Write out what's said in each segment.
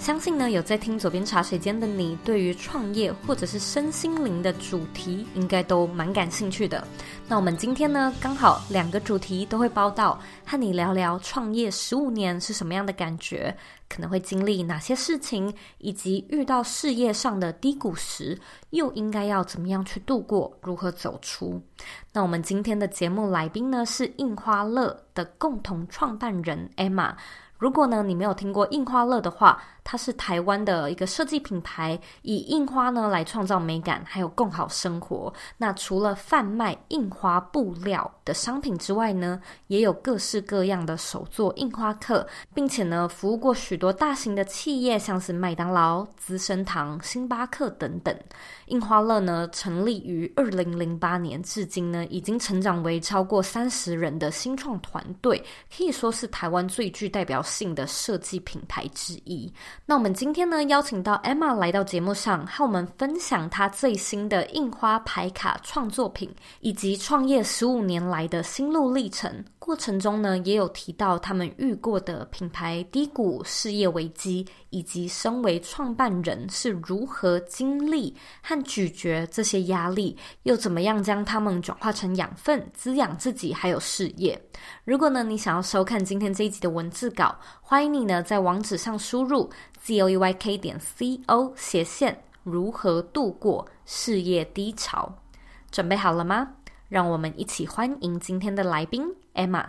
相信呢，有在听左边茶水间的你，对于创业或者是身心灵的主题，应该都蛮感兴趣的。那我们今天呢，刚好两个主题都会包到，和你聊聊创业十五年是什么样的感觉，可能会经历哪些事情，以及遇到事业上的低谷时，又应该要怎么样去度过，如何走出。那我们今天的节目来宾呢，是印花乐的共同创办人 Emma。如果呢，你没有听过印花乐的话，它是台湾的一个设计品牌，以印花呢来创造美感，还有更好生活。那除了贩卖印花布料的商品之外呢，也有各式各样的手作印花课，并且呢，服务过许多大型的企业，像是麦当劳、资生堂、星巴克等等。印花乐呢，成立于二零零八年，至今呢，已经成长为超过三十人的新创团队，可以说是台湾最具代表性的设计品牌之一。那我们今天呢，邀请到 Emma 来到节目上，和我们分享她最新的印花牌卡创作品，以及创业十五年来的心路历程。过程中呢，也有提到他们遇过的品牌低谷、事业危机，以及身为创办人是如何经历和咀嚼这些压力，又怎么样将它们转化成养分，滋养自己还有事业。如果呢，你想要收看今天这一集的文字稿，欢迎你呢在网址上输入 G O E Y K 点 c o 斜线如何度过事业低潮。准备好了吗？让我们一起欢迎今天的来宾。Emma，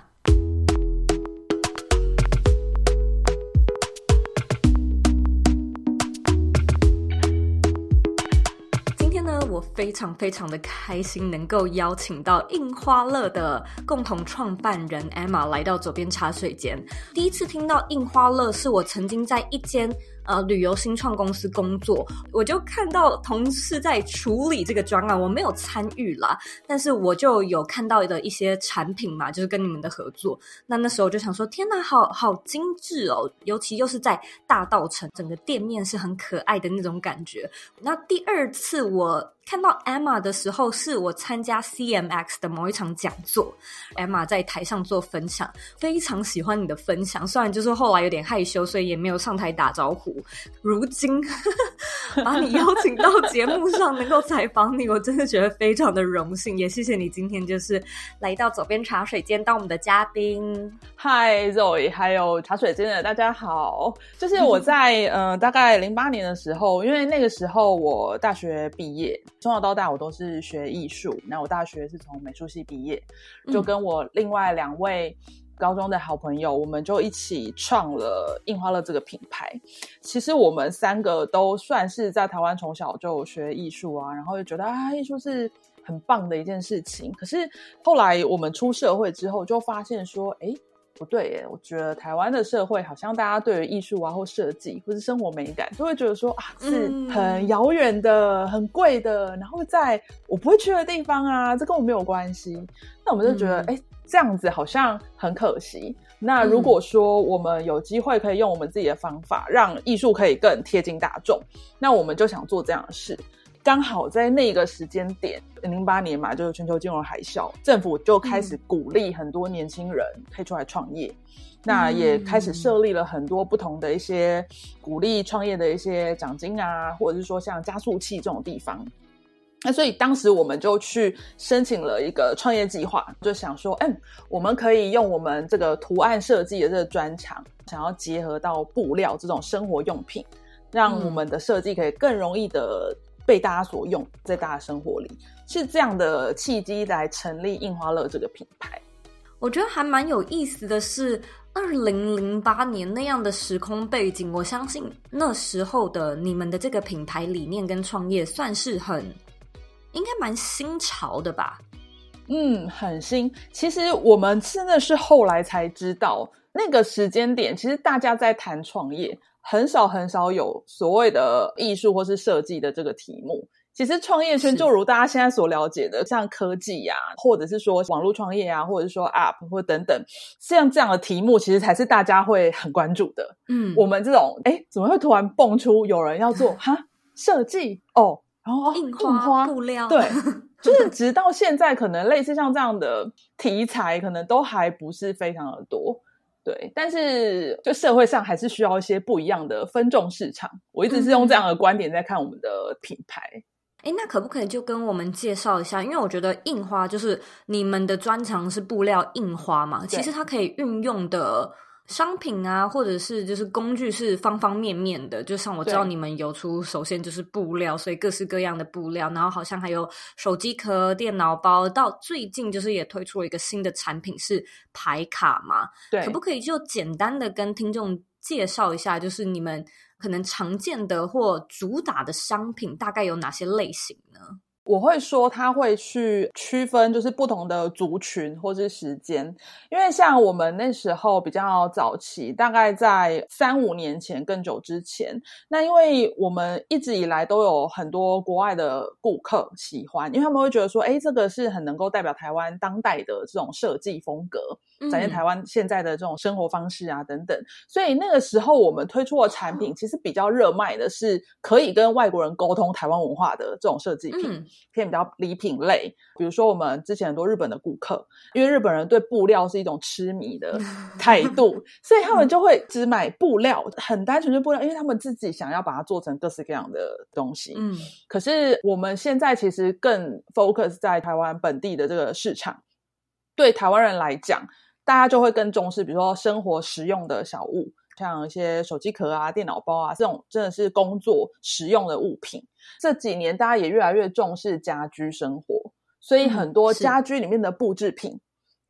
非常非常的开心，能够邀请到印花乐的共同创办人 Emma 来到左边茶水间。第一次听到印花乐，是我曾经在一间。呃，旅游新创公司工作，我就看到同事在处理这个专案，我没有参与啦，但是我就有看到的一些产品嘛，就是跟你们的合作。那那时候我就想说，天哪，好好精致哦，尤其又是在大道城，整个店面是很可爱的那种感觉。那第二次我看到 Emma 的时候，是我参加 CMX 的某一场讲座，Emma 在台上做分享，非常喜欢你的分享，虽然就是后来有点害羞，所以也没有上台打招呼。如今 把你邀请到节目上，能够采访你，我真的觉得非常的荣幸，也谢谢你今天就是来到左边茶水间当我们的嘉宾。嗨，Zoe，还有茶水间的大家好。就是我在呃大概零八年的时候，因为那个时候我大学毕业，从小到大我都是学艺术，那我大学是从美术系毕业，就跟我另外两位。高中的好朋友，我们就一起创了印花乐这个品牌。其实我们三个都算是在台湾从小就学艺术啊，然后就觉得啊，艺术是很棒的一件事情。可是后来我们出社会之后，就发现说，哎，不对耶，我觉得台湾的社会好像大家对于艺术啊，或设计，或是生活美感，都会觉得说啊，是很遥远的、很贵的，然后在我不会去的地方啊，这跟我没有关系。那我们就觉得，哎、嗯。这样子好像很可惜。那如果说我们有机会可以用我们自己的方法，让艺术可以更贴近大众，那我们就想做这样的事。刚好在那个时间点，零八年嘛，就是全球金融海啸，政府就开始鼓励很多年轻人可以出来创业。嗯、那也开始设立了很多不同的一些鼓励创业的一些奖金啊，或者是说像加速器这种地方。那所以当时我们就去申请了一个创业计划，就想说，嗯，我们可以用我们这个图案设计的这个专长，想要结合到布料这种生活用品，让我们的设计可以更容易的被大家所用，在大家生活里，是这样的契机来成立印花乐这个品牌。我觉得还蛮有意思的是，二零零八年那样的时空背景，我相信那时候的你们的这个品牌理念跟创业算是很。应该蛮新潮的吧？嗯，很新。其实我们真的是后来才知道，那个时间点，其实大家在谈创业，很少很少有所谓的艺术或是设计的这个题目。其实创业圈就如大家现在所了解的，像科技呀、啊，或者是说网络创业啊，或者是说 App 或等等，像这样的题目，其实才是大家会很关注的。嗯，我们这种哎，怎么会突然蹦出有人要做 哈设计哦，然后印花，布料，对，就是直到现在，可能类似像这样的题材，可能都还不是非常的多。对，但是就社会上还是需要一些不一样的分众市场。我一直是用这样的观点在看我们的品牌。嗯哎，那可不可以就跟我们介绍一下？因为我觉得印花就是你们的专长是布料印花嘛，其实它可以运用的商品啊，或者是就是工具是方方面面的。就像我知道你们有出，首先就是布料，所以各式各样的布料，然后好像还有手机壳、电脑包，到最近就是也推出了一个新的产品是牌卡嘛。对，可不可以就简单的跟听众介绍一下，就是你们可能常见的或主打的商品大概有哪些类型呢？我会说，他会去区分，就是不同的族群或是时间，因为像我们那时候比较早期，大概在三五年前更久之前，那因为我们一直以来都有很多国外的顾客喜欢，因为他们会觉得说，哎，这个是很能够代表台湾当代的这种设计风格，展现台湾现在的这种生活方式啊等等，所以那个时候我们推出的产品，其实比较热卖的是可以跟外国人沟通台湾文化的这种设计品。嗯偏比较礼品类，比如说我们之前很多日本的顾客，因为日本人对布料是一种痴迷的 态度，所以他们就会只买布料，很单纯的布料，因为他们自己想要把它做成各式各样的东西。嗯，可是我们现在其实更 focus 在台湾本地的这个市场，对台湾人来讲，大家就会更重视，比如说生活实用的小物。像一些手机壳啊、电脑包啊，这种真的是工作实用的物品。这几年大家也越来越重视家居生活，所以很多家居里面的布制品，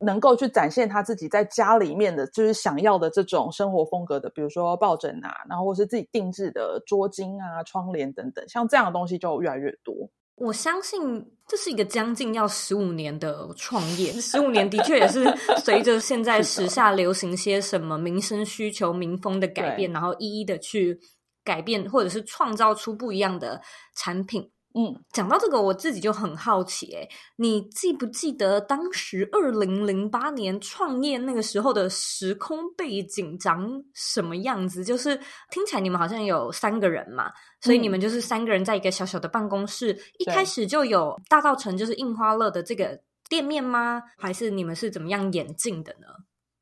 嗯、能够去展现他自己在家里面的就是想要的这种生活风格的，比如说抱枕啊，然后或是自己定制的桌巾啊、窗帘等等，像这样的东西就越来越多。我相信这是一个将近要十五年的创业，十五年的确也是随着现在时下流行些什么民生需求、民风的改变，然后一一的去改变，或者是创造出不一样的产品。嗯，讲到这个，我自己就很好奇，哎，你记不记得当时二零零八年创业那个时候的时空背景长什么样子？就是听起来你们好像有三个人嘛，所以你们就是三个人在一个小小的办公室，嗯、一开始就有大稻城就是印花乐的这个店面吗？还是你们是怎么样演进的呢？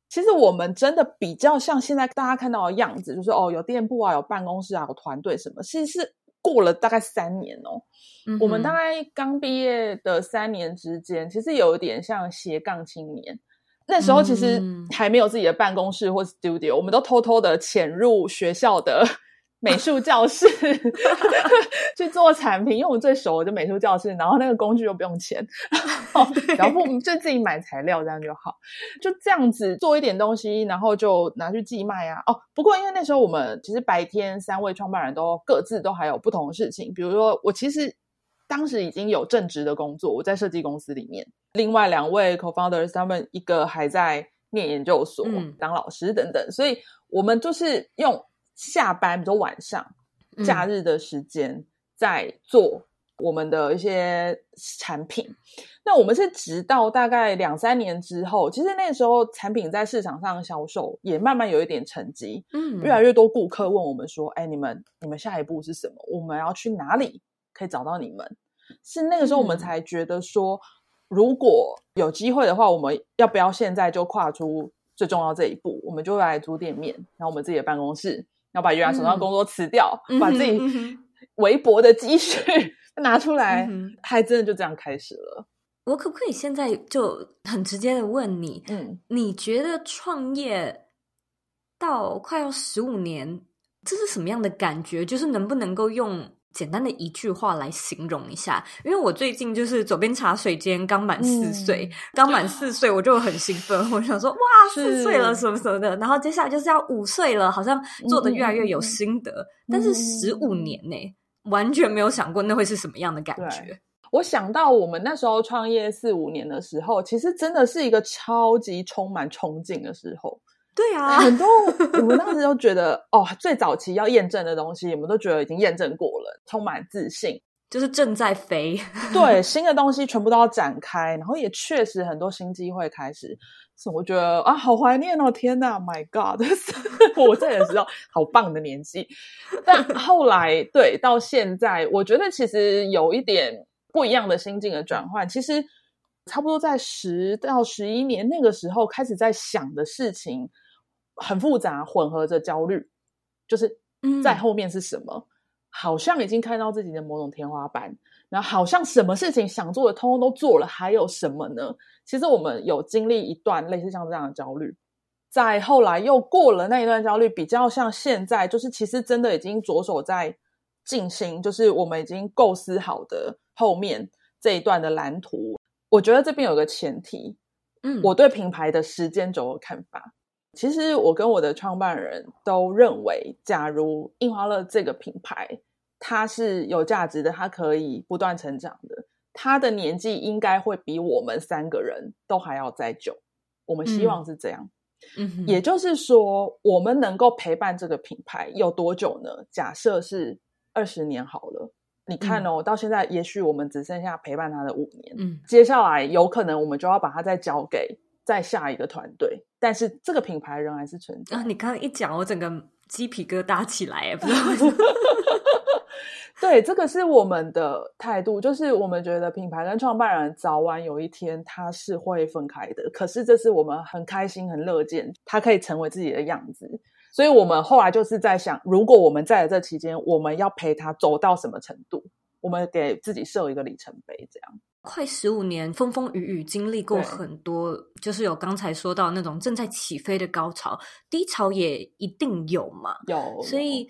其实我们真的比较像现在大家看到的样子，就是哦，有店铺啊，有办公室啊，有团队什么，其实是。过了大概三年哦，嗯、我们大概刚毕业的三年之间，其实有一点像斜杠青年。那时候其实还没有自己的办公室或 studio，我们都偷偷的潜入学校的。美术教室 去做产品，因为我最熟的就美术教室，然后那个工具又不用钱，然后 就自己买材料这样就好，就这样子做一点东西，然后就拿去寄卖啊。哦，不过因为那时候我们其实白天三位创办人都各自都还有不同的事情，比如说我其实当时已经有正职的工作，我在设计公司里面，另外两位 co-founders 他们一个还在念研究所、嗯、当老师等等，所以我们就是用。下班，比如说晚上、假日的时间，在做我们的一些产品。嗯、那我们是直到大概两三年之后，其实那时候产品在市场上销售也慢慢有一点成绩。嗯，越来越多顾客问我们说：“哎，你们你们下一步是什么？我们要去哪里可以找到你们？”是那个时候我们才觉得说，嗯、如果有机会的话，我们要不要现在就跨出最重要这一步？我们就来租店面，然后我们自己的办公室。要把原来手上工作辞掉，嗯、把自己微薄的积蓄 拿出来，嗯、还真的就这样开始了。我可不可以现在就很直接的问你，嗯，你觉得创业到快要十五年，这是什么样的感觉？就是能不能够用？简单的一句话来形容一下，因为我最近就是左边茶水间刚满四岁，嗯、刚满四岁我就很兴奋，我想说哇，四岁了什么什么的，然后接下来就是要五岁了，好像做的越来越有心得。嗯、但是十五年呢、完全没有想过那会是什么样的感觉。我想到我们那时候创业四五年的时候，其实真的是一个超级充满憧憬的时候。对啊，很多我们当时都觉得，哦，最早期要验证的东西，我们都觉得已经验证过了，充满自信。就是正在飞。对，新的东西全部都要展开，然后也确实很多新机会开始。是我觉得啊，好怀念哦！天哪，My God，我这个时候好棒的年纪。但后来，对，到现在，我觉得其实有一点不一样的心境的转换。其实差不多在十到十一年那个时候，开始在想的事情很复杂，混合着焦虑，就是在后面是什么？嗯、好像已经看到自己的某种天花板。然后好像什么事情想做的，通通都做了，还有什么呢？其实我们有经历一段类似像这样的焦虑，在后来又过了那一段焦虑，比较像现在，就是其实真的已经着手在进行，就是我们已经构思好的后面这一段的蓝图。我觉得这边有个前提，嗯，我对品牌的时间轴的看法，其实我跟我的创办人都认为，假如印花乐这个品牌。它是有价值的，它可以不断成长的。它的年纪应该会比我们三个人都还要再久。我们希望是这样。嗯，嗯，也就是说，我们能够陪伴这个品牌有多久呢？假设是二十年好了。你看哦，嗯，到现在，也许我们只剩下陪伴他的五年。嗯，接下来有可能我们就要把它再交给再下一个团队，但是这个品牌仍然是存在。啊，你刚刚一讲，我整个鸡皮疙瘩起来，不知道为什么。对，这个是我们的态度，就是我们觉得品牌跟创办人早晚有一天他是会分开的。可是这是我们很开心、很乐见他可以成为自己的样子。所以我们后来就是在想，如果我们在这期间，我们要陪他走到什么程度？我们给自己设一个里程碑，这样。快十五年，风风雨雨，经历过很多，就是有刚才说到那种正在起飞的高潮，低潮也一定有嘛。有，所以。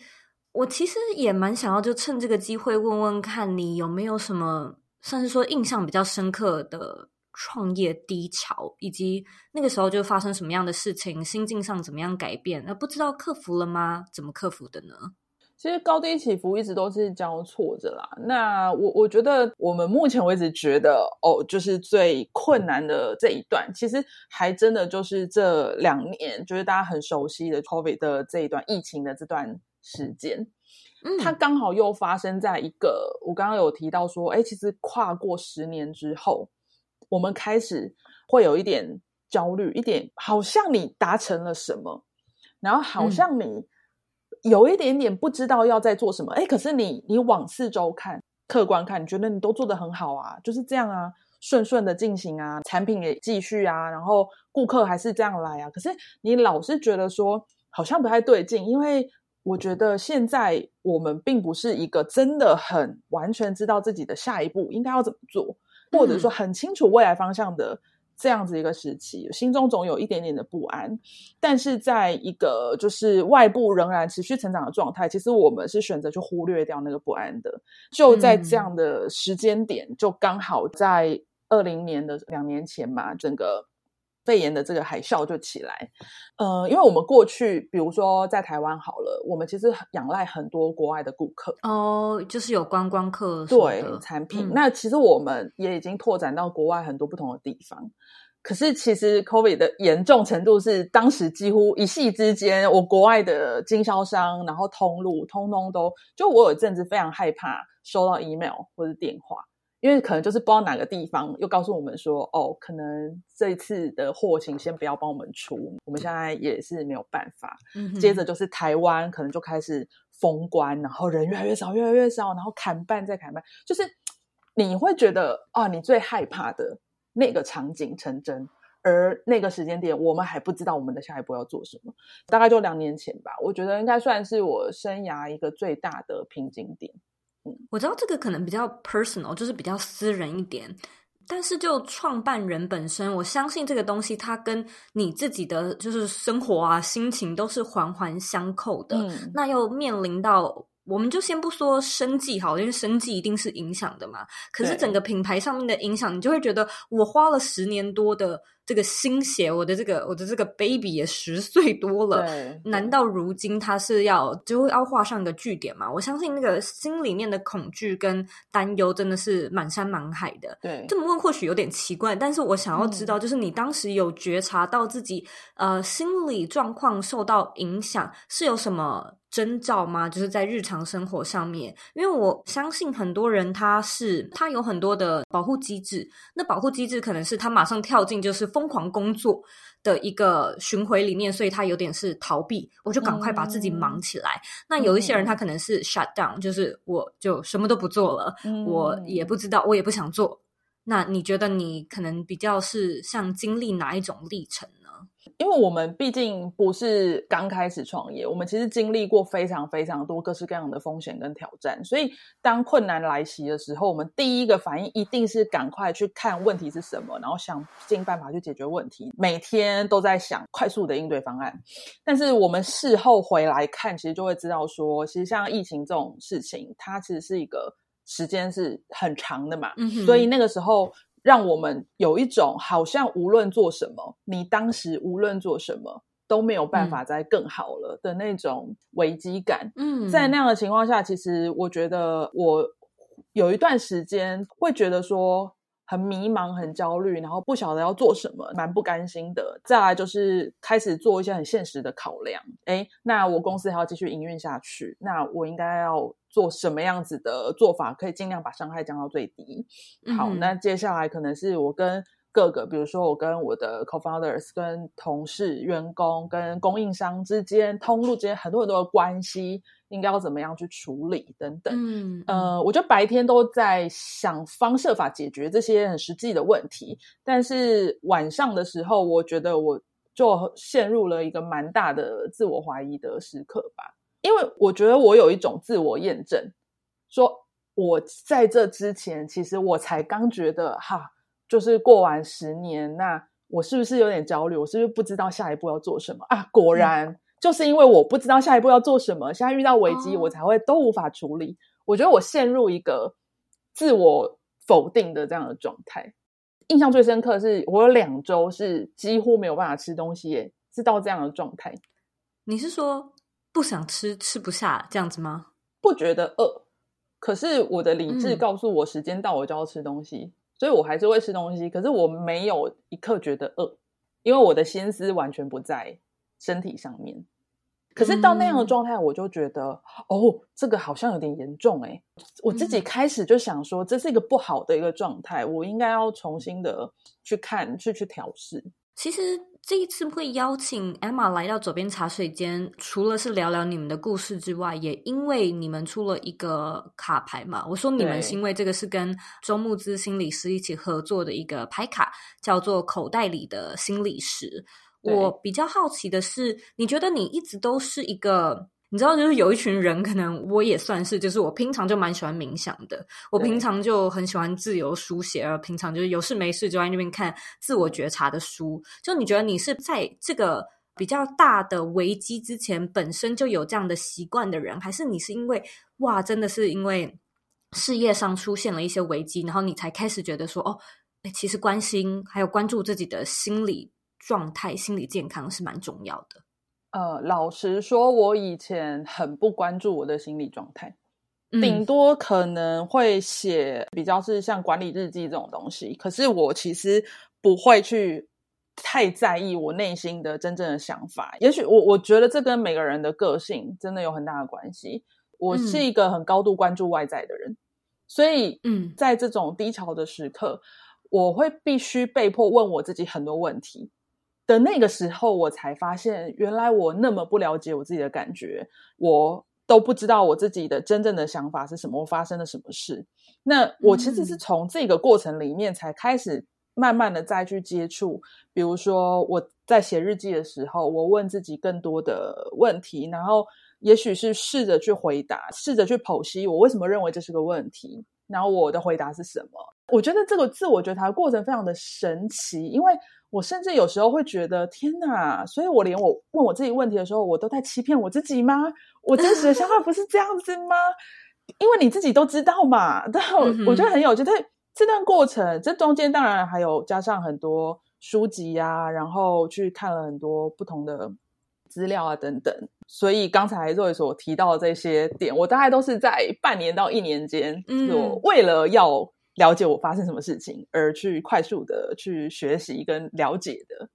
我其实也蛮想要，就趁这个机会问问看你有没有什么，算是说印象比较深刻的创业低潮，以及那个时候就发生什么样的事情，心境上怎么样改变？那不知道克服了吗？怎么克服的呢？其实高低起伏一直都是交错着啦。那我我觉得我们目前为止觉得哦，就是最困难的这一段，其实还真的就是这两年，就是大家很熟悉的 COVID 的这一段疫情的这段。时间，它刚好又发生在一个我刚刚有提到说，哎，其实跨过十年之后，我们开始会有一点焦虑，一点好像你达成了什么，然后好像你有一点点不知道要在做什么，哎，可是你你往四周看，客观看，你觉得你都做得很好啊，就是这样啊，顺顺的进行啊，产品也继续啊，然后顾客还是这样来啊，可是你老是觉得说好像不太对劲，因为。我觉得现在我们并不是一个真的很完全知道自己的下一步应该要怎么做，或者说很清楚未来方向的这样子一个时期，心中总有一点点的不安。但是在一个就是外部仍然持续成长的状态，其实我们是选择去忽略掉那个不安的。就在这样的时间点，就刚好在二零年的两年前嘛，整个。肺炎的这个海啸就起来，呃，因为我们过去，比如说在台湾好了，我们其实仰赖很多国外的顾客哦，就是有观光客对产品。嗯、那其实我们也已经拓展到国外很多不同的地方。可是其实 COVID 的严重程度是，当时几乎一夕之间，我国外的经销商，然后通路，通通都就我有一阵子非常害怕收到 email 或者电话。因为可能就是不知道哪个地方又告诉我们说，哦，可能这一次的货请先不要帮我们出，我们现在也是没有办法。嗯、接着就是台湾可能就开始封关，然后人越来越少，越来越少，然后砍半再砍半，就是你会觉得啊，你最害怕的那个场景成真，而那个时间点我们还不知道我们的下一步要做什么。大概就两年前吧，我觉得应该算是我生涯一个最大的瓶颈点。我知道这个可能比较 personal，就是比较私人一点，但是就创办人本身，我相信这个东西它跟你自己的就是生活啊、心情都是环环相扣的。嗯，那又面临到。我们就先不说生计好，因为生计一定是影响的嘛。可是整个品牌上面的影响，你就会觉得我花了十年多的这个心血，我的这个我的这个 baby 也十岁多了，难道如今他是要就要画上一个句点吗？我相信那个心里面的恐惧跟担忧真的是满山满海的。对，这么问或许有点奇怪，但是我想要知道，就是你当时有觉察到自己、嗯、呃心理状况受到影响，是有什么？征兆吗？就是在日常生活上面，因为我相信很多人他是他有很多的保护机制，那保护机制可能是他马上跳进就是疯狂工作的一个巡回里面，所以他有点是逃避，我就赶快把自己忙起来。嗯、那有一些人他可能是 shut down，就是我就什么都不做了，嗯、我也不知道，我也不想做。那你觉得你可能比较是像经历哪一种历程呢？因为我们毕竟不是刚开始创业，我们其实经历过非常非常多各式各样的风险跟挑战，所以当困难来袭的时候，我们第一个反应一定是赶快去看问题是什么，然后想尽办法去解决问题。每天都在想快速的应对方案，但是我们事后回来看，其实就会知道说，其实像疫情这种事情，它其实是一个时间是很长的嘛，嗯哼，所以那个时候。让我们有一种好像无论做什么，你当时无论做什么都没有办法再更好了的那种危机感。嗯，在那样的情况下，其实我觉得我有一段时间会觉得说很迷茫、很焦虑，然后不晓得要做什么，蛮不甘心的。再来就是开始做一些很现实的考量。诶，那我公司还要继续营运下去，那我应该要。做什么样子的做法可以尽量把伤害降到最低？好，嗯、那接下来可能是我跟各个，比如说我跟我的 co-founders、跟同事、员工、跟供应商之间、通路之间很多很多的关系，应该要怎么样去处理等等。嗯，呃，我觉得白天都在想方设法解决这些很实际的问题，但是晚上的时候，我觉得我就陷入了一个蛮大的自我怀疑的时刻吧。因为我觉得我有一种自我验证，说我在这之前，其实我才刚觉得哈，就是过完十年，那我是不是有点焦虑？我是不是不知道下一步要做什么啊？果然，嗯、就是因为我不知道下一步要做什么，现在遇到危机，我才会都无法处理。哦、我觉得我陷入一个自我否定的这样的状态。印象最深刻的是，我有两周是几乎没有办法吃东西，耶，是到这样的状态。你是说？不想吃，吃不下这样子吗？不觉得饿，可是我的理智告诉我时间到我就要吃东西，嗯、所以我还是会吃东西。可是我没有一刻觉得饿，因为我的心思完全不在身体上面。可是到那样的状态，我就觉得、嗯、哦，这个好像有点严重诶。我自己开始就想说，这是一个不好的一个状态，我应该要重新的去看，去去调试。其实。这一次会邀请 Emma 来到左边茶水间，除了是聊聊你们的故事之外，也因为你们出了一个卡牌嘛。我说你们是因为这个是跟周木之心理师一起合作的一个牌卡，叫做“口袋里的心理师”。我比较好奇的是，你觉得你一直都是一个？你知道，就是有一群人，可能我也算是，就是我平常就蛮喜欢冥想的，我平常就很喜欢自由书写，而平常就是有事没事就在那边看自我觉察的书。就你觉得你是在这个比较大的危机之前本身就有这样的习惯的人，还是你是因为哇，真的是因为事业上出现了一些危机，然后你才开始觉得说，哦，诶，其实关心还有关注自己的心理状态、心理健康是蛮重要的。呃，老实说，我以前很不关注我的心理状态，顶多可能会写比较是像管理日记这种东西。可是我其实不会去太在意我内心的真正的想法。也许我我觉得这跟每个人的个性真的有很大的关系。我是一个很高度关注外在的人，所以嗯，在这种低潮的时刻，我会必须被迫问我自己很多问题。的那个时候，我才发现，原来我那么不了解我自己的感觉，我都不知道我自己的真正的想法是什么，我发生了什么事。那我其实是从这个过程里面才开始慢慢的再去接触，比如说我在写日记的时候，我问自己更多的问题，然后也许是试着去回答，试着去剖析我为什么认为这是个问题，然后我的回答是什么。我觉得这个自我觉察的过程非常的神奇，因为。我甚至有时候会觉得，天哪！所以我连我问我自己问题的时候，我都在欺骗我自己吗？我真实的想法不是这样子吗？因为你自己都知道嘛。但我觉得很有趣，但这段过程，这中间当然还有加上很多书籍啊，然后去看了很多不同的资料啊等等。所以刚才 Zoe 所提到的这些点，我大概都是在半年到一年间，我为了要。了解我发生什么事情，而去快速的去学习跟了解的。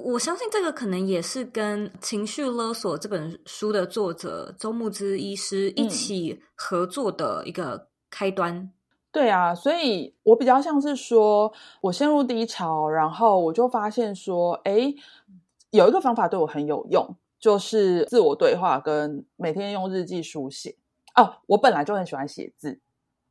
我相信这个可能也是跟《情绪勒索》这本书的作者周牧之医师一起合作的一个开端。嗯、对啊，所以我比较像是说，我陷入低潮，然后我就发现说，哎，有一个方法对我很有用，就是自我对话跟每天用日记书写。哦，我本来就很喜欢写字。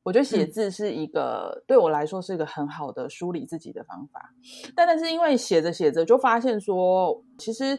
我觉得写字是一个、嗯、对我来说是一个很好的梳理自己的方法，但但是因为写着写着就发现说，其实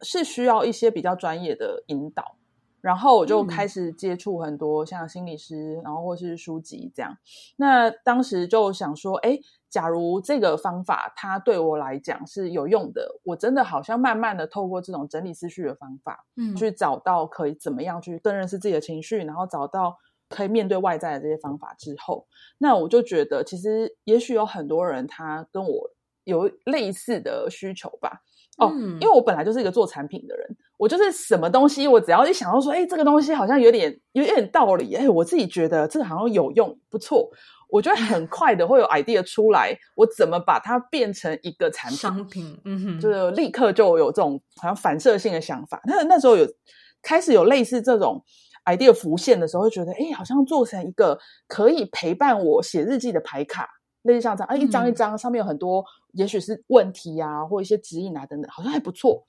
是需要一些比较专业的引导，然后我就开始接触很多像心理师，然后或是书籍这样。那当时就想说，哎，假如这个方法它对我来讲是有用的，我真的好像慢慢的透过这种整理思绪的方法，嗯，去找到可以怎么样去更认识自己的情绪，然后找到。可以面对外在的这些方法之后，那我就觉得，其实也许有很多人他跟我有类似的需求吧。哦，因为我本来就是一个做产品的人，我就是什么东西，我只要一想到说，哎，这个东西好像有点有点道理，哎，我自己觉得这个好像有用，不错，我觉得很快的会有 idea 出来，我怎么把它变成一个产品商品，嗯哼，就是立刻就有这种好像反射性的想法。那那时候有开始有类似这种。idea 浮现的时候，会觉得，哎，好像做成一个可以陪伴我写日记的牌卡，类似像这样，啊，一张一张，上面有很多，也许是问题啊，或一些指引啊等等，好像还不错。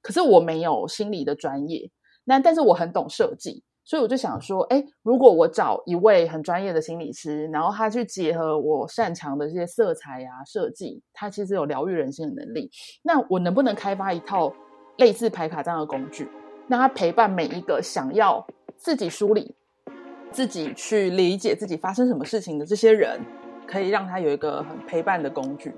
可是我没有心理的专业，那但是我很懂设计，所以我就想说，哎，如果我找一位很专业的心理师，然后他去结合我擅长的这些色彩啊设计，他其实有疗愈人心的能力，那我能不能开发一套类似牌卡这样的工具，让他陪伴每一个想要。自己梳理，自己去理解自己发生什么事情的这些人，可以让他有一个很陪伴的工具。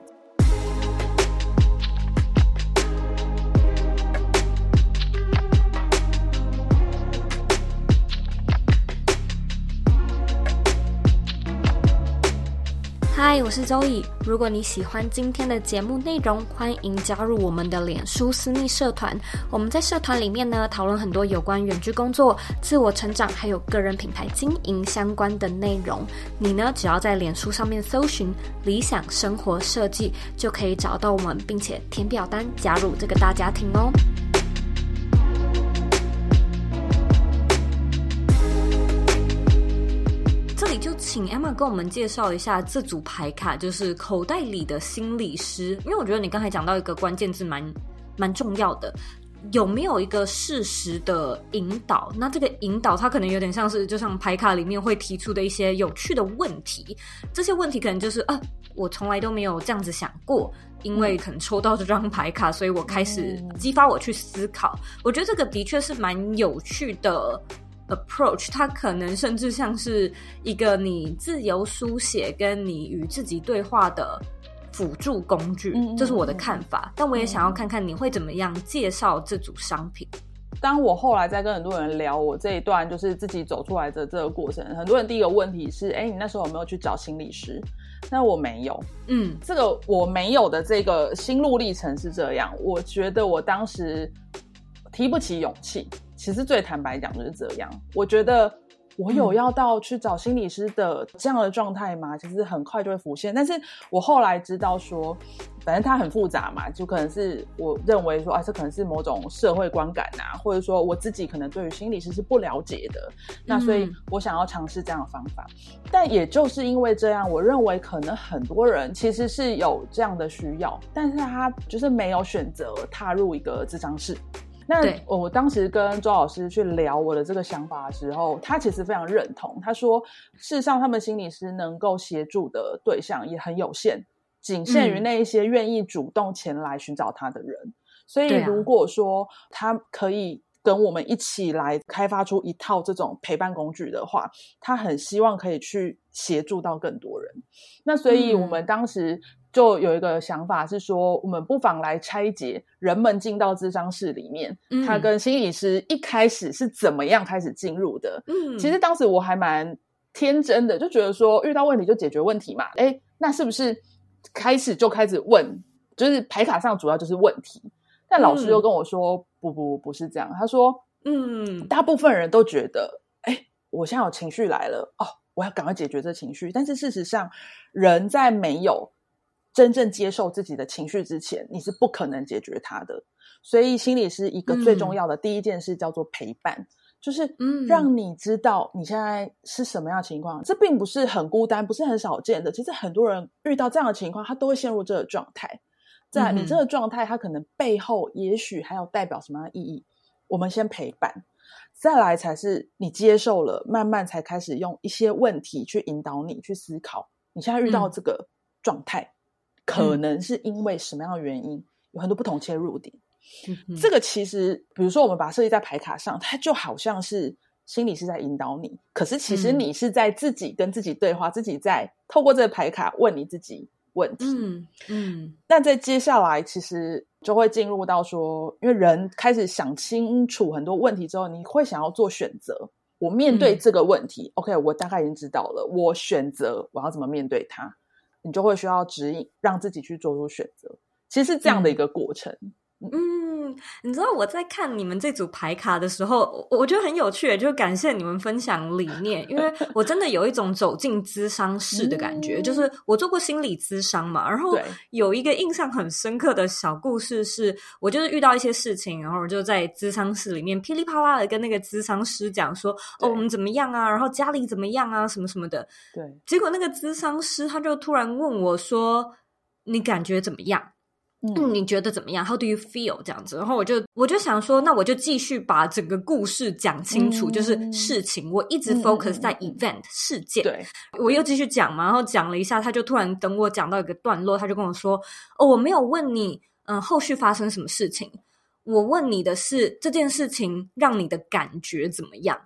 我是周乙。如果你喜欢今天的节目内容，欢迎加入我们的脸书私密社团。我们在社团里面呢，讨论很多有关远距工作、自我成长，还有个人品牌经营相关的内容。你呢，只要在脸书上面搜寻“理想生活设计”，就可以找到我们，并且填表单加入这个大家庭哦。就请 Emma 跟我们介绍一下这组牌卡，就是口袋里的心理师。因为我觉得你刚才讲到一个关键字蛮蛮重要的，有没有一个适时的引导？那这个引导它可能有点像是，就像牌卡里面会提出的一些有趣的问题。这些问题可能就是啊，我从来都没有这样子想过，因为可能抽到这张牌卡，所以我开始激发我去思考。我觉得这个的确是蛮有趣的。approach，它可能甚至像是一个你自由书写跟你与自己对话的辅助工具，嗯，这是我的看法。但我也想要看看你会怎么样介绍这组商品。当我后来在跟很多人聊我这一段就是自己走出来的这个过程，很多人第一个问题是：哎，你那时候有没有去找心理师？那我没有。嗯，这个我没有的这个心路历程是这样。我觉得我当时提不起勇气。其实最坦白讲就是这样，我觉得我有要到去找心理师的这样的状态吗？其实很快就会浮现。但是我后来知道说，反正它很复杂嘛，就可能是我认为说啊，这可能是某种社会观感啊，或者说我自己可能对于心理师是不了解的。那所以我想要尝试这样的方法。但也就是因为这样，我认为可能很多人其实是有这样的需要，但是他就是没有选择踏入一个智商室。那我当时跟周老师去聊我的这个想法的时候，他其实非常认同。他说，事实上，他们心理师能够协助的对象也很有限，仅限于那一些愿意主动前来寻找他的人。嗯。所以，如果说他可以跟我们一起来开发出一套这种陪伴工具的话，他很希望可以去协助到更多人。那所以，我们当时。就有一个想法是说，我们不妨来拆解人们进到咨商室里面，嗯，他跟心理师一开始是怎么样开始进入的。嗯，其实当时我还蛮天真的，就觉得说遇到问题就解决问题嘛。哎，那是不是开始就开始问？就是牌卡上主要就是问题。但老师又跟我说，嗯，不不不是这样。他说，嗯，大部分人都觉得，哎，我现在有情绪来了，哦，我要赶快解决这情绪。但是事实上，人在没有真正接受自己的情绪之前，你是不可能解决它的。所以，心理师一个最重要的第一件事叫做陪伴，嗯、就是让你知道你现在是什么样的情况。嗯、这并不是很孤单，不是很少见的。其实很多人遇到这样的情况，他都会陷入这个状态。在你这个状态，他可能背后也许还有代表什么样的意义？我们先陪伴，再来才是你接受了，慢慢才开始用一些问题去引导你去思考。你现在遇到这个状态。嗯可能是因为什么样的原因，有很多不同切入点。嗯、这个其实，比如说我们把它设计在牌卡上，它就好像是心理是在引导你，可是其实你是在自己跟自己对话，嗯、自己在透过这个牌卡问你自己问题。嗯嗯。那在接下来，其实就会进入到说，因为人开始想清楚很多问题之后，你会想要做选择。我面对这个问题、嗯、，OK，我大概已经知道了，我选择我要怎么面对它。你就会需要指引，让自己去做出选择。其实是这样的一个过程。嗯，嗯，你知道我在看你们这组牌卡的时候，我觉得很有趣，就感谢你们分享理念，因为我真的有一种走进咨商室的感觉。嗯、就是我做过心理咨商嘛，然后有一个印象很深刻的小故事是，我就是遇到一些事情，然后我就在咨商室里面噼里啪啦的跟那个咨商师讲说：“哦，我们怎么样啊？然后家里怎么样啊？什么什么的。”对。结果那个咨商师他就突然问我说：“你感觉怎么样？”嗯，你觉得怎么样？How do you feel？这样子，然后我就我就想说，那我就继续把整个故事讲清楚，嗯、就是事情，我一直 focus 在 event、嗯、事件。对，我又继续讲嘛，然后讲了一下，他就突然等我讲到一个段落，他就跟我说：“哦，我没有问你，嗯，后续发生什么事情，我问你的是这件事情让你的感觉怎么样。”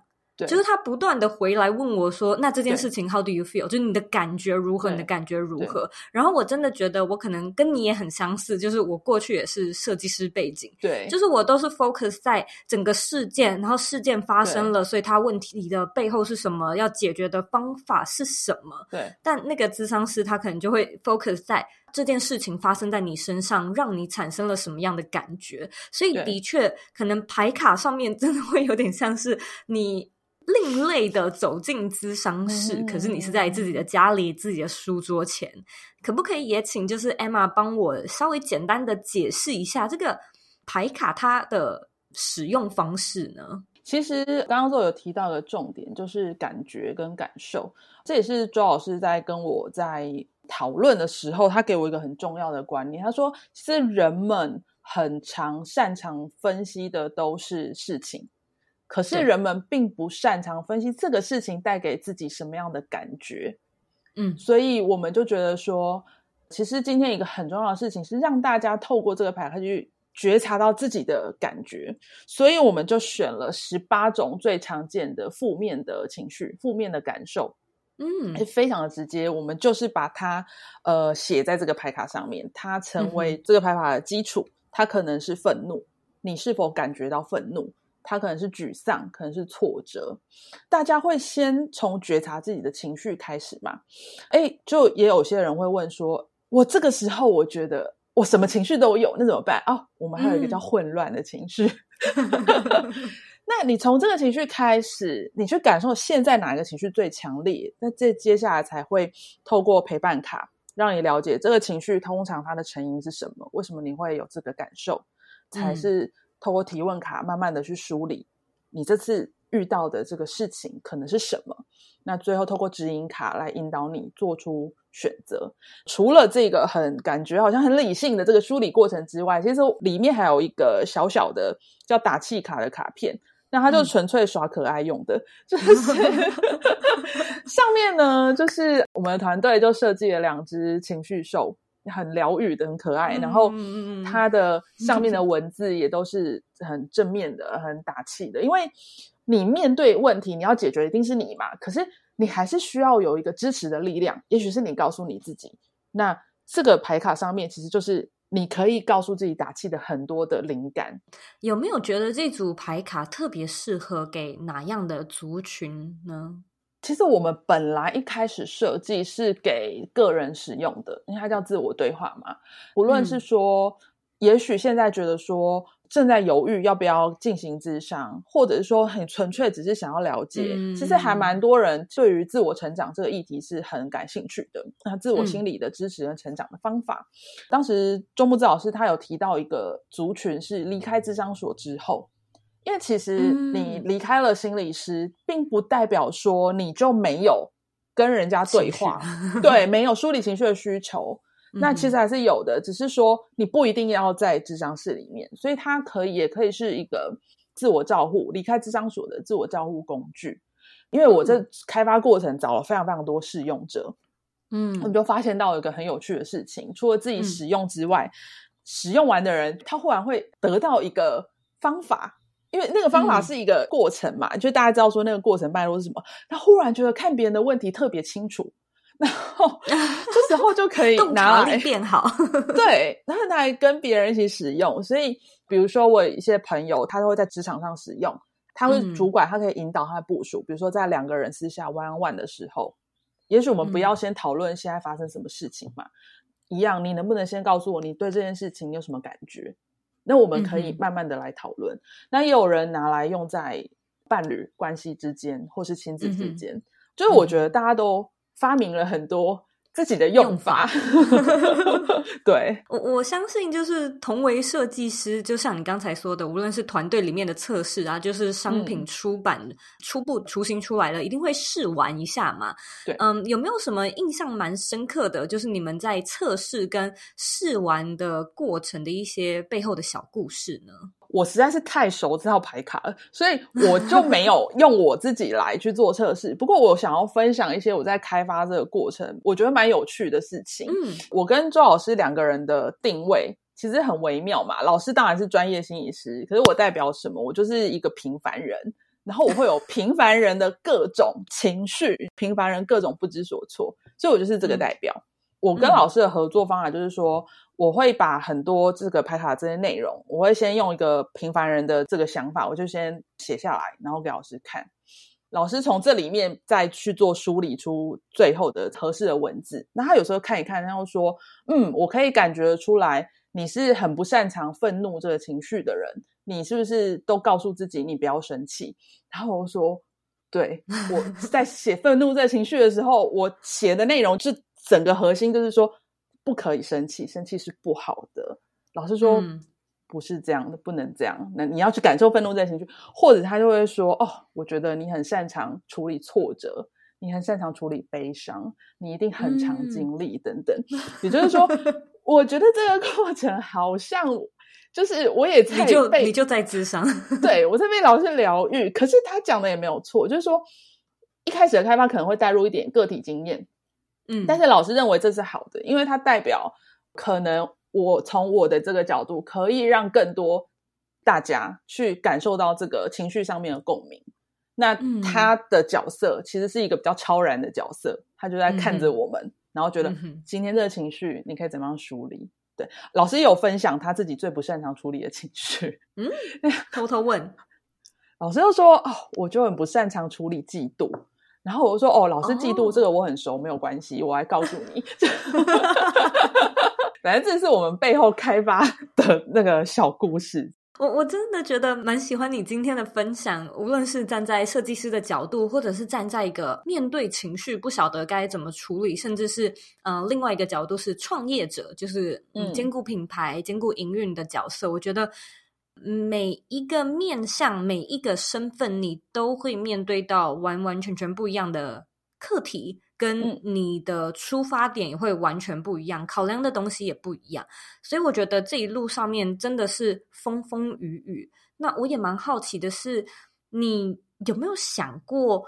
对就是他不断的回来问我说：“那这件事情 How do you feel？” 就是你的感觉如何？你的感觉如何？然后我真的觉得我可能跟你也很相似，就是我过去也是设计师背景，对，就是我都是 focus 在整个事件，然后事件发生了，所以他问题的背后是什么？要解决的方法是什么？对。但那个咨商师他可能就会 focus 在这件事情发生在你身上，让你产生了什么样的感觉？所以的确，可能牌卡上面真的会有点像是你。另类的走进咨商室，嗯、可是你是在自己的家里、自己的书桌前，可不可以也请就是 Emma 帮我稍微简单的解释一下这个牌卡它的使用方式呢？其实刚刚都有提到的重点就是感觉跟感受，这也是周老师在跟我在讨论的时候，他给我一个很重要的观念。他说，其实人们很常擅长分析的都是事情。可是人们并不擅长分析这个事情带给自己什么样的感觉，嗯，所以我们就觉得说，其实今天一个很重要的事情是让大家透过这个牌卡去觉察到自己的感觉，所以我们就选了十八种最常见的负面的情绪、负面的感受，嗯，非常的直接，我们就是把它呃写在这个牌卡上面，它成为这个牌卡的基础，它可能是愤怒，你是否感觉到愤怒？他可能是沮丧，可能是挫折。大家会先从觉察自己的情绪开始嘛？哎，就也有些人会问说：“我这个时候我觉得我什么情绪都有，那怎么办？”哦，我们还有一个叫混乱的情绪。嗯、那你从这个情绪开始，你去感受现在哪一个情绪最强烈？那这接下来才会透过陪伴卡让你了解这个情绪通常它的成因是什么？为什么你会有这个感受？才是。嗯透过提问卡，慢慢的去梳理你这次遇到的这个事情可能是什么。那最后透过指引卡来引导你做出选择。除了这个很感觉好像很理性的这个梳理过程之外，其实里面还有一个小小的叫打气卡的卡片。那它就纯粹耍可爱用的，嗯、就是 上面呢，就是我们的团队就设计了两只情绪兽。很疗愈的，很可爱。然后它的上面的文字也都是很正面的，很打气的。因为你面对问题，你要解决一定是你嘛。可是你还是需要有一个支持的力量，也许是你告诉你自己。那这个牌卡上面其实就是你可以告诉自己打气的很多的灵感。有没有觉得这组牌卡特别适合给哪样的族群呢？其实我们本来一开始设计是给个人使用的，因为它叫自我对话嘛。无论是说，嗯、也许现在觉得说正在犹豫要不要进行智商，或者是说很纯粹只是想要了解，嗯、其实还蛮多人对于自我成长这个议题是很感兴趣的。那自我心理的支持跟成长的方法，嗯、当时周慕姿老师他有提到一个族群是离开智商所之后，因为其实你离开了心理师，嗯、并不代表说你就没有跟人家对话，对，没有梳理情绪的需求。那其实还是有的，嗯、只是说你不一定要在智商室里面，所以它可以也可以是一个自我照护、离开智商所的自我照护工具。因为我这开发过程找了非常非常多试用者，嗯，我就发现到一个很有趣的事情，除了自己使用之外，嗯、使用完的人他忽然会得到一个方法，因为那个方法是一个过程嘛，嗯、就大家知道说那个过程脉络是什么，他忽然觉得看别人的问题特别清楚。然后 这时候就可以拿来变好，对，然后拿来跟别人一起使用。所以，比如说我有一些朋友，他都会在职场上使用。他会主管，他可以引导他的部署。嗯、比如说，在两个人私下 one on one 的时候，也许我们不要先讨论现在发生什么事情嘛。嗯、一样，你能不能先告诉我你对这件事情有什么感觉？那我们可以慢慢的来讨论。嗯、那也有人拿来用在伴侣关系之间，或是亲子之间。嗯、就是我觉得大家都。发明了很多自己的用法，用法 对，我我相信，就是同为设计师，就像你刚才说的，无论是团队里面的测试啊，就是商品出版、嗯、初步雏形出来了，一定会试玩一下嘛。对，嗯，有没有什么印象蛮深刻的，就是你们在测试跟试玩的过程的一些背后的小故事呢？我实在是太熟这套牌卡了，所以我就没有 用我自己来去做测试。不过，我想要分享一些我在开发这个过程，我觉得蛮有趣的事情。嗯，我跟周老师两个人的定位其实很微妙嘛。老师当然是专业心理师，可是我代表什么？我就是一个平凡人，然后我会有平凡人的各种情绪，平凡人各种不知所措，所以我就是这个代表。嗯我跟老师的合作方法就是说，嗯、我会把很多这个牌卡这些内容，我会先用一个平凡人的这个想法，我就先写下来，然后给老师看。老师从这里面再去做梳理出最后的合适的文字。那他有时候看一看，然后说：“嗯，我可以感觉出来，你是很不擅长愤怒这个情绪的人，你是不是都告诉自己你不要生气？”然后我说：“对，我 在写愤怒这个情绪的时候，我写的内容是。”整个核心就是说，不可以生气，生气是不好的。老师说，嗯、不是这样的，不能这样。那你要去感受愤怒这情绪，或者他就会说，哦，我觉得你很擅长处理挫折，你很擅长处理悲伤，你一定很常经历、嗯、等等。也就是说，我觉得这个过程好像就是我也在被你就，你就在智商，对，我在被老师疗愈。可是他讲的也没有错，就是说一开始的开发可能会带入一点个体经验。嗯，但是老师认为这是好的，因为它代表可能我从我的这个角度，可以让更多大家去感受到这个情绪上面的共鸣。那他的角色其实是一个比较超然的角色，他就在看着我们，嗯、然后觉得今天这个情绪你可以怎么样梳理？对，老师有分享他自己最不擅长处理的情绪。嗯，偷偷问，老师又说：“哦，我就很不擅长处理嫉妒。”然后我就说：“哦，老师嫉妒这个我很熟，没有关系，我来告诉你。”反正这是我们背后开发的那个小故事。我我真的觉得蛮喜欢你今天的分享，无论是站在设计师的角度，或者是站在一个面对情绪不晓得该怎么处理，甚至是嗯、呃、另外一个角度是创业者，就是嗯兼顾品牌、兼顾营运的角色，我觉得。每一个面向，每一个身份，你都会面对到完完全全不一样的课题，跟你的出发点也会完全不一样，考量的东西也不一样。所以我觉得这一路上面真的是风风雨雨。那我也蛮好奇的是，你有没有想过？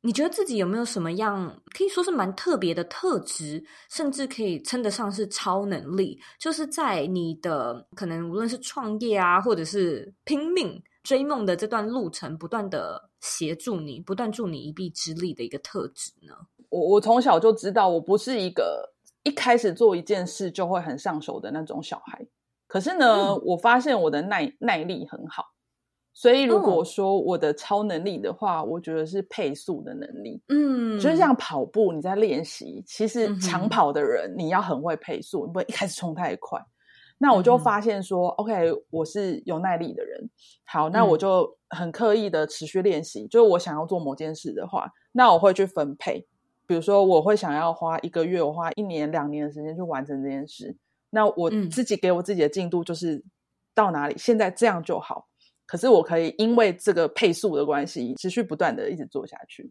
你觉得自己有没有什么样可以说是蛮特别的特质，甚至可以称得上是超能力？就是在你的可能无论是创业啊，或者是拼命追梦的这段路程，不断的协助你，不断助你一臂之力的一个特质呢？我我从小就知道，我不是一个一开始做一件事就会很上手的那种小孩。可是呢，嗯、我发现我的耐耐力很好。所以，如果说我的超能力的话，哦、我觉得是配速的能力。嗯，就是像跑步，你在练习，其实长跑的人你要很会配速，你不会一开始冲太快。那我就发现说、嗯、，OK，我是有耐力的人。好，那我就很刻意的持续练习。嗯、就是我想要做某件事的话，那我会去分配。比如说，我会想要花一个月，我花一年、两年的时间去完成这件事。那我自己给我自己的进度就是到哪里，嗯、现在这样就好。可是我可以因为这个配速的关系，持续不断的一直做下去。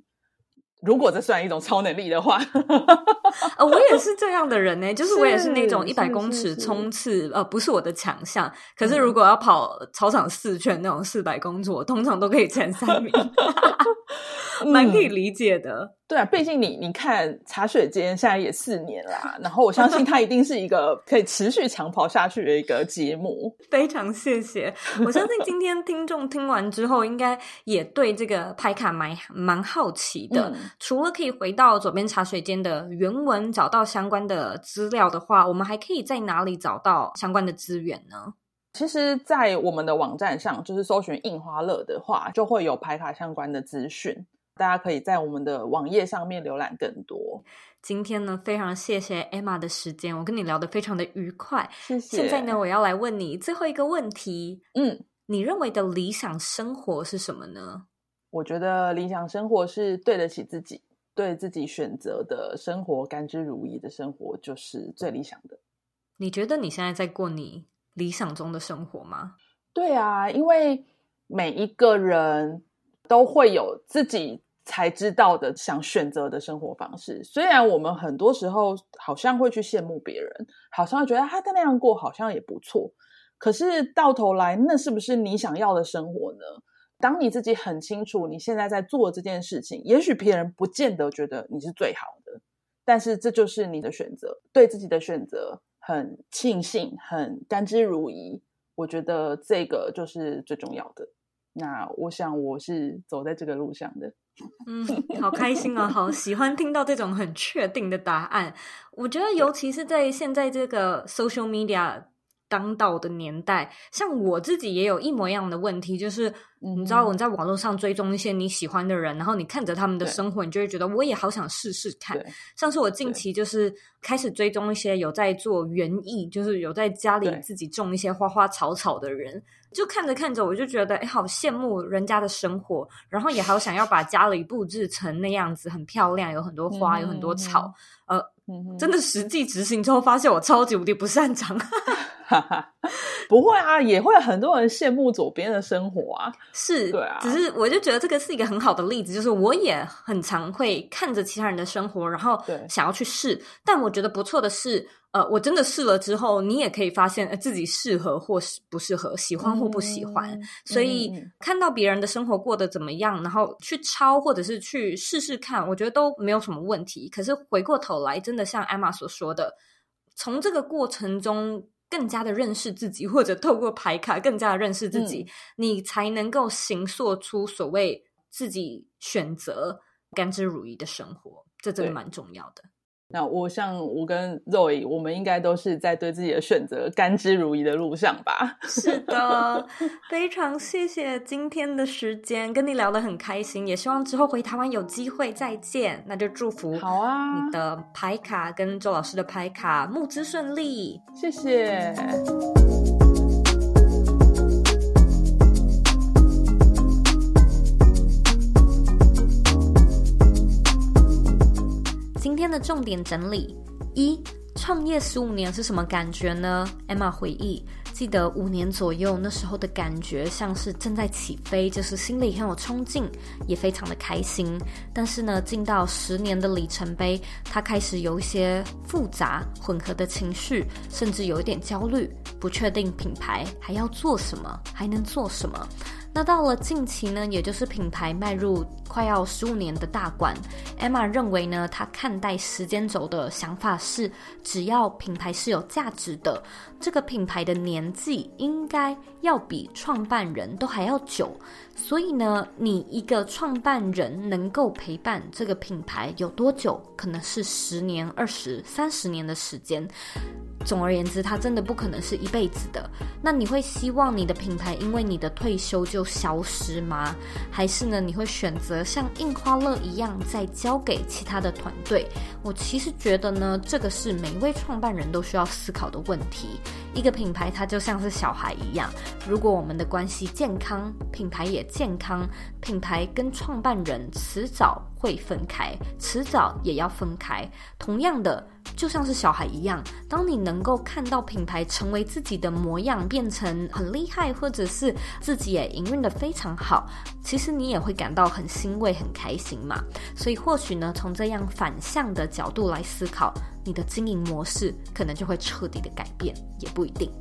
如果这算一种超能力的话，呃，我也是这样的人呢，就是我也是那种一百公尺冲刺，呃，不是我的强项。可是如果要跑操场四圈那种四百公尺，我通常都可以前三名。蛮可以理解的，嗯、对啊，毕竟你你看茶水间现在也四年啦，然后我相信 它一定是一个可以持续长跑下去的一个节目。非常谢谢，我相信今天听众听完之后，应该也对这个牌卡蛮蛮好奇的。嗯、除了可以回到左边茶水间的原文找到相关的资料的话，我们还可以在哪里找到相关的资源呢？其实，在我们的网站上，就是搜寻印花乐的话，就会有牌卡相关的资讯。大家可以在我们的网页上面浏览更多。今天呢，非常谢谢 Emma 的时间，我跟你聊得非常的愉快。谢谢。现在呢，我要来问你最后一个问题。嗯，你认为的理想生活是什么呢？我觉得理想生活是对得起自己，对自己选择的生活甘之如饴的生活，就是最理想的。你觉得你现在在过你理想中的生活吗？对啊，因为每一个人都会有自己。才知道的想选择的生活方式，虽然我们很多时候好像会去羡慕别人，好像觉得他跟那样过好像也不错，可是到头来，那是不是你想要的生活呢？当你自己很清楚你现在在做这件事情，也许别人不见得觉得你是最好的，但是这就是你的选择，对自己的选择很庆幸，很甘之如饴。我觉得这个就是最重要的。那我想我是走在这个路上的。嗯，好开心啊！好喜欢听到这种很确定的答案。我觉得，尤其是在现在这个 social media 当道的年代，像我自己也有一模一样的问题，就是你知道，我在网络上追踪一些你喜欢的人，然后你看着他们的生活，你就会觉得我也好想试试看。像是我近期就是开始追踪一些有在做园艺，就是有在家里自己种一些花花草草的人。就看着看着，我就觉得哎，好羡慕人家的生活，然后也好想要把家里布置成那样子，很漂亮，有很多花，有很多草。嗯、呃，真的实际执行之后，发现我超级无敌不擅长。哈哈，不会啊，也会很多人羡慕左边的生活啊。是，对啊。只是我就觉得这个是一个很好的例子，就是我也很常会看着其他人的生活，然后想要去试。但我觉得不错的是，呃，我真的试了之后，你也可以发现自己适合或是不适合，喜欢或不喜欢。嗯、所以、嗯、看到别人的生活过得怎么样，然后去抄或者是去试试看，我觉得都没有什么问题。可是回过头来，真的像 Emma 所说的，从这个过程中。更加的认识自己，或者透过牌卡更加的认识自己，嗯、你才能够形塑出所谓自己选择甘之如饴的生活。这真的蛮重要的。那我像我跟 Zoe，我们应该都是在对自己的选择甘之如饴的路上吧？是的，非常谢谢今天的时间，跟你聊得很开心，也希望之后回台湾有机会再见。那就祝福好啊，你的牌卡跟周老师的牌卡募资顺利，谢谢。天的重点整理：一、创业十五年是什么感觉呢？Emma 回忆，记得五年左右那时候的感觉像是正在起飞，就是心里很有冲劲，也非常的开心。但是呢，进到十年的里程碑，他开始有一些复杂混合的情绪，甚至有一点焦虑，不确定品牌还要做什么，还能做什么。那到了近期呢，也就是品牌迈入快要十五年的大关，Emma 认为呢，她看待时间轴的想法是，只要品牌是有价值的，这个品牌的年纪应该要比创办人都还要久。所以呢，你一个创办人能够陪伴这个品牌有多久？可能是十年、二十、三十年的时间。总而言之，它真的不可能是一辈子的。那你会希望你的品牌因为你的退休就消失吗？还是呢，你会选择像印花乐一样再交给其他的团队？我其实觉得呢，这个是每一位创办人都需要思考的问题。一个品牌它就像是小孩一样，如果我们的关系健康，品牌也健康，品牌跟创办人迟早会分开，迟早也要分开。同样的，就像是小孩一样，当你能够看到品牌成为自己的模样，变成很厉害，或者是自己也营运得非常好，其实你也会感到很欣慰、很开心嘛。所以或许呢，从这样反向的角度来思考。你的经营模式可能就会彻底的改变，也不一定。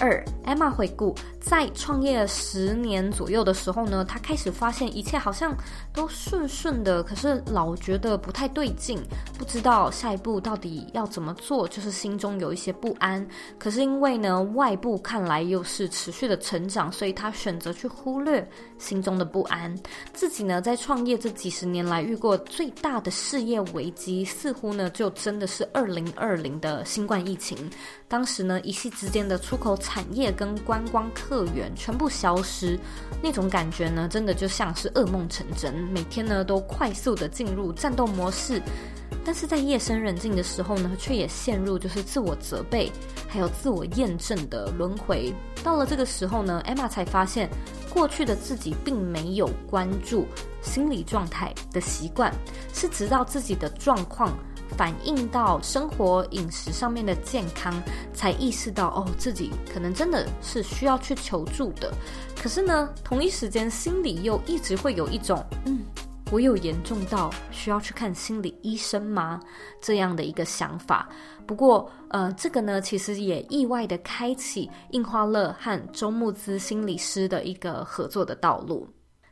二，Emma 回顾，在创业十年左右的时候呢，他开始发现一切好像都顺顺的，可是老觉得不太对劲，不知道下一步到底要怎么做，就是心中有一些不安。可是因为呢，外部看来又是持续的成长，所以他选择去忽略心中的不安。自己呢，在创业这几十年来遇过最大的事业危机，似乎呢，就真的是二零二零的新冠疫情。当时呢，一夕之间的出口产业跟观光客乐园全部消失，那种感觉呢，真的就像是噩梦成真。每天呢，都快速的进入战斗模式，但是在夜深人静的时候呢，却也陷入就是自我责备，还有自我验证的轮回。到了这个时候呢，Emma 才发现，过去的自己并没有关注心理状态的习惯，是直到自己的状况。反映到生活饮食上面的健康，才意识到哦，自己可能真的是需要去求助的。可是呢，同一时间心里又一直会有一种，嗯，我有严重到需要去看心理医生吗？这样的一个想法。不过，呃，这个呢，其实也意外的开启印花乐和周慕姿心理师的一个合作的道路。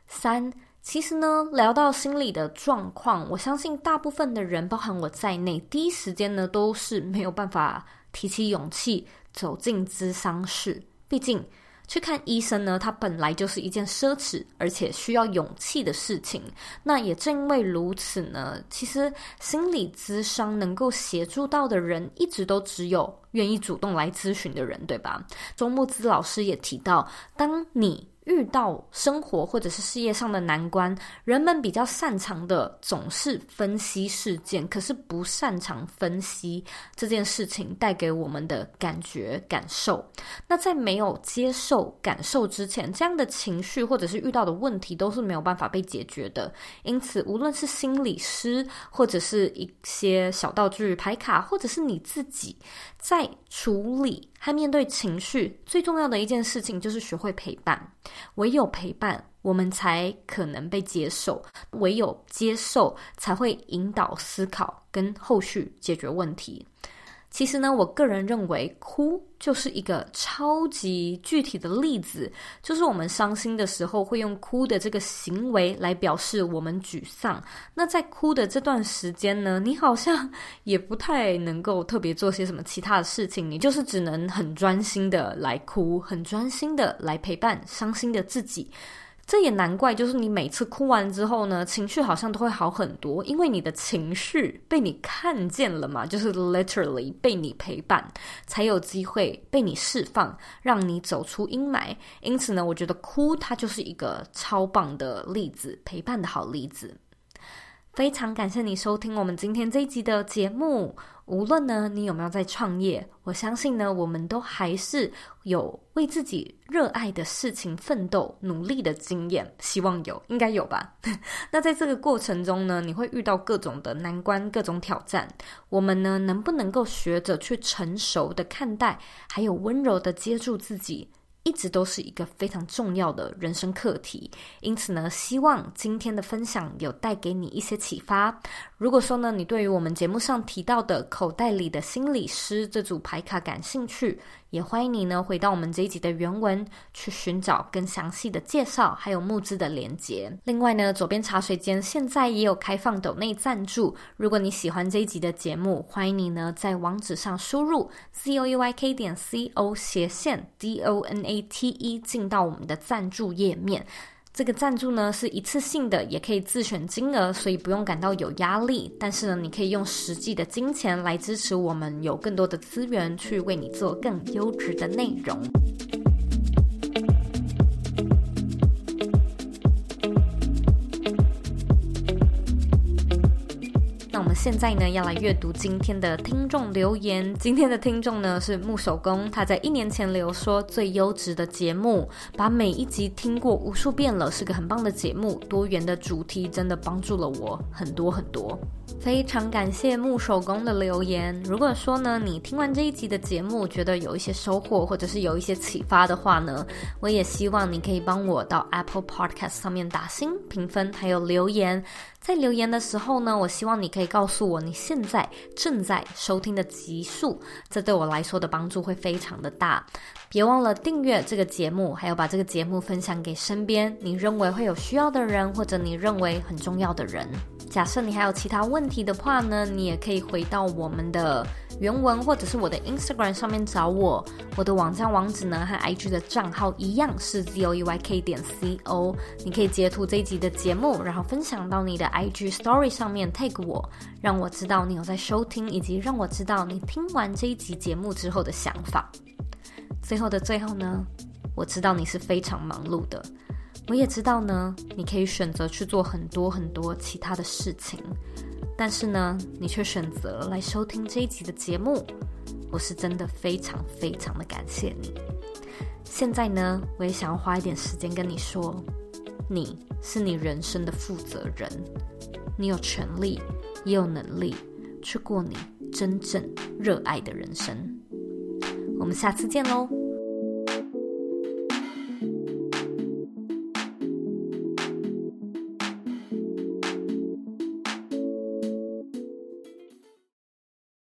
三。其实呢，聊到心理的状况，我相信大部分的人，包含我在内，第一时间呢都是没有办法提起勇气走进咨商室。毕竟去看医生呢，它本来就是一件奢侈而且需要勇气的事情。那也正因为如此呢，其实心理咨商能够协助到的人，一直都只有愿意主动来咨询的人，对吧？周慕姿老师也提到，当你遇到生活或者是事业上的难关，人们比较擅长的总是分析事件，可是不擅长分析这件事情带给我们的感觉感受。那在没有接受感受之前，这样的情绪或者是遇到的问题都是没有办法被解决的。因此，无论是心理师，或者是一些小道具、牌卡，或者是你自己，在处理和面对情绪，最重要的一件事情就是学会陪伴。唯有陪伴，我们才可能被接受；唯有接受，才会引导思考跟后续解决问题。其实呢，我个人认为，哭就是一个超级具体的例子，就是我们伤心的时候会用哭的这个行为来表示我们沮丧。那在哭的这段时间呢，你好像也不太能够特别做些什么其他的事情，你就是只能很专心的来哭，很专心的来陪伴伤心的自己。这也难怪，就是你每次哭完之后呢，情绪好像都会好很多，因为你的情绪被你看见了嘛，就是 literally 被你陪伴，才有机会被你释放，让你走出阴霾。因此呢，我觉得哭它就是一个超棒的例子，陪伴的好例子。非常感谢你收听我们今天这一集的节目。无论呢，你有没有在创业，我相信呢，我们都还是有为自己热爱的事情奋斗、努力的经验。希望有，应该有吧？那在这个过程中呢，你会遇到各种的难关、各种挑战。我们呢，能不能够学着去成熟的看待，还有温柔的接住自己？一直都是一个非常重要的人生课题，因此呢，希望今天的分享有带给你一些启发。如果说呢，你对于我们节目上提到的口袋里的心理师这组牌卡感兴趣，也欢迎你呢回到我们这一集的原文去寻找更详细的介绍，还有募资的连接。另外呢，左边茶水间现在也有开放斗内赞助。如果你喜欢这一集的节目，欢迎你呢在网址上输入 c o e y k 点 c o 斜线 d o n a t e 进到我们的赞助页面。这个赞助呢是一次性的，也可以自选金额，所以不用感到有压力。但是呢，你可以用实际的金钱来支持我们，有更多的资源去为你做更优质的内容。现在呢，要来阅读今天的听众留言。今天的听众呢是木手工，他在一年前留说最优质的节目，把每一集听过无数遍了，是个很棒的节目。多元的主题真的帮助了我很多很多，非常感谢木手工的留言。如果说呢，你听完这一集的节目，觉得有一些收获，或者是有一些启发的话呢，我也希望你可以帮我到 Apple Podcast 上面打星评分，还有留言。在留言的时候呢，我希望你可以告诉诉我你现在正在收听的集数，这对我来说的帮助会非常的大。别忘了订阅这个节目，还有把这个节目分享给身边你认为会有需要的人，或者你认为很重要的人。假设你还有其他问题的话呢，你也可以回到我们的原文，或者是我的 Instagram 上面找我。我的网站网址呢和 IG 的账号一样是 zoeyk 点 co。你可以截图这一集的节目，然后分享到你的 IG Story 上面 tag 我，让我知道你有在收听，以及让我知道你听完这一集节目之后的想法。最后的最后呢，我知道你是非常忙碌的。我也知道呢，你可以选择去做很多很多其他的事情，但是呢，你却选择来收听这一集的节目，我是真的非常非常的感谢你。现在呢，我也想要花一点时间跟你说，你是你人生的负责人，你有权利，也有能力去过你真正热爱的人生。我们下次见喽。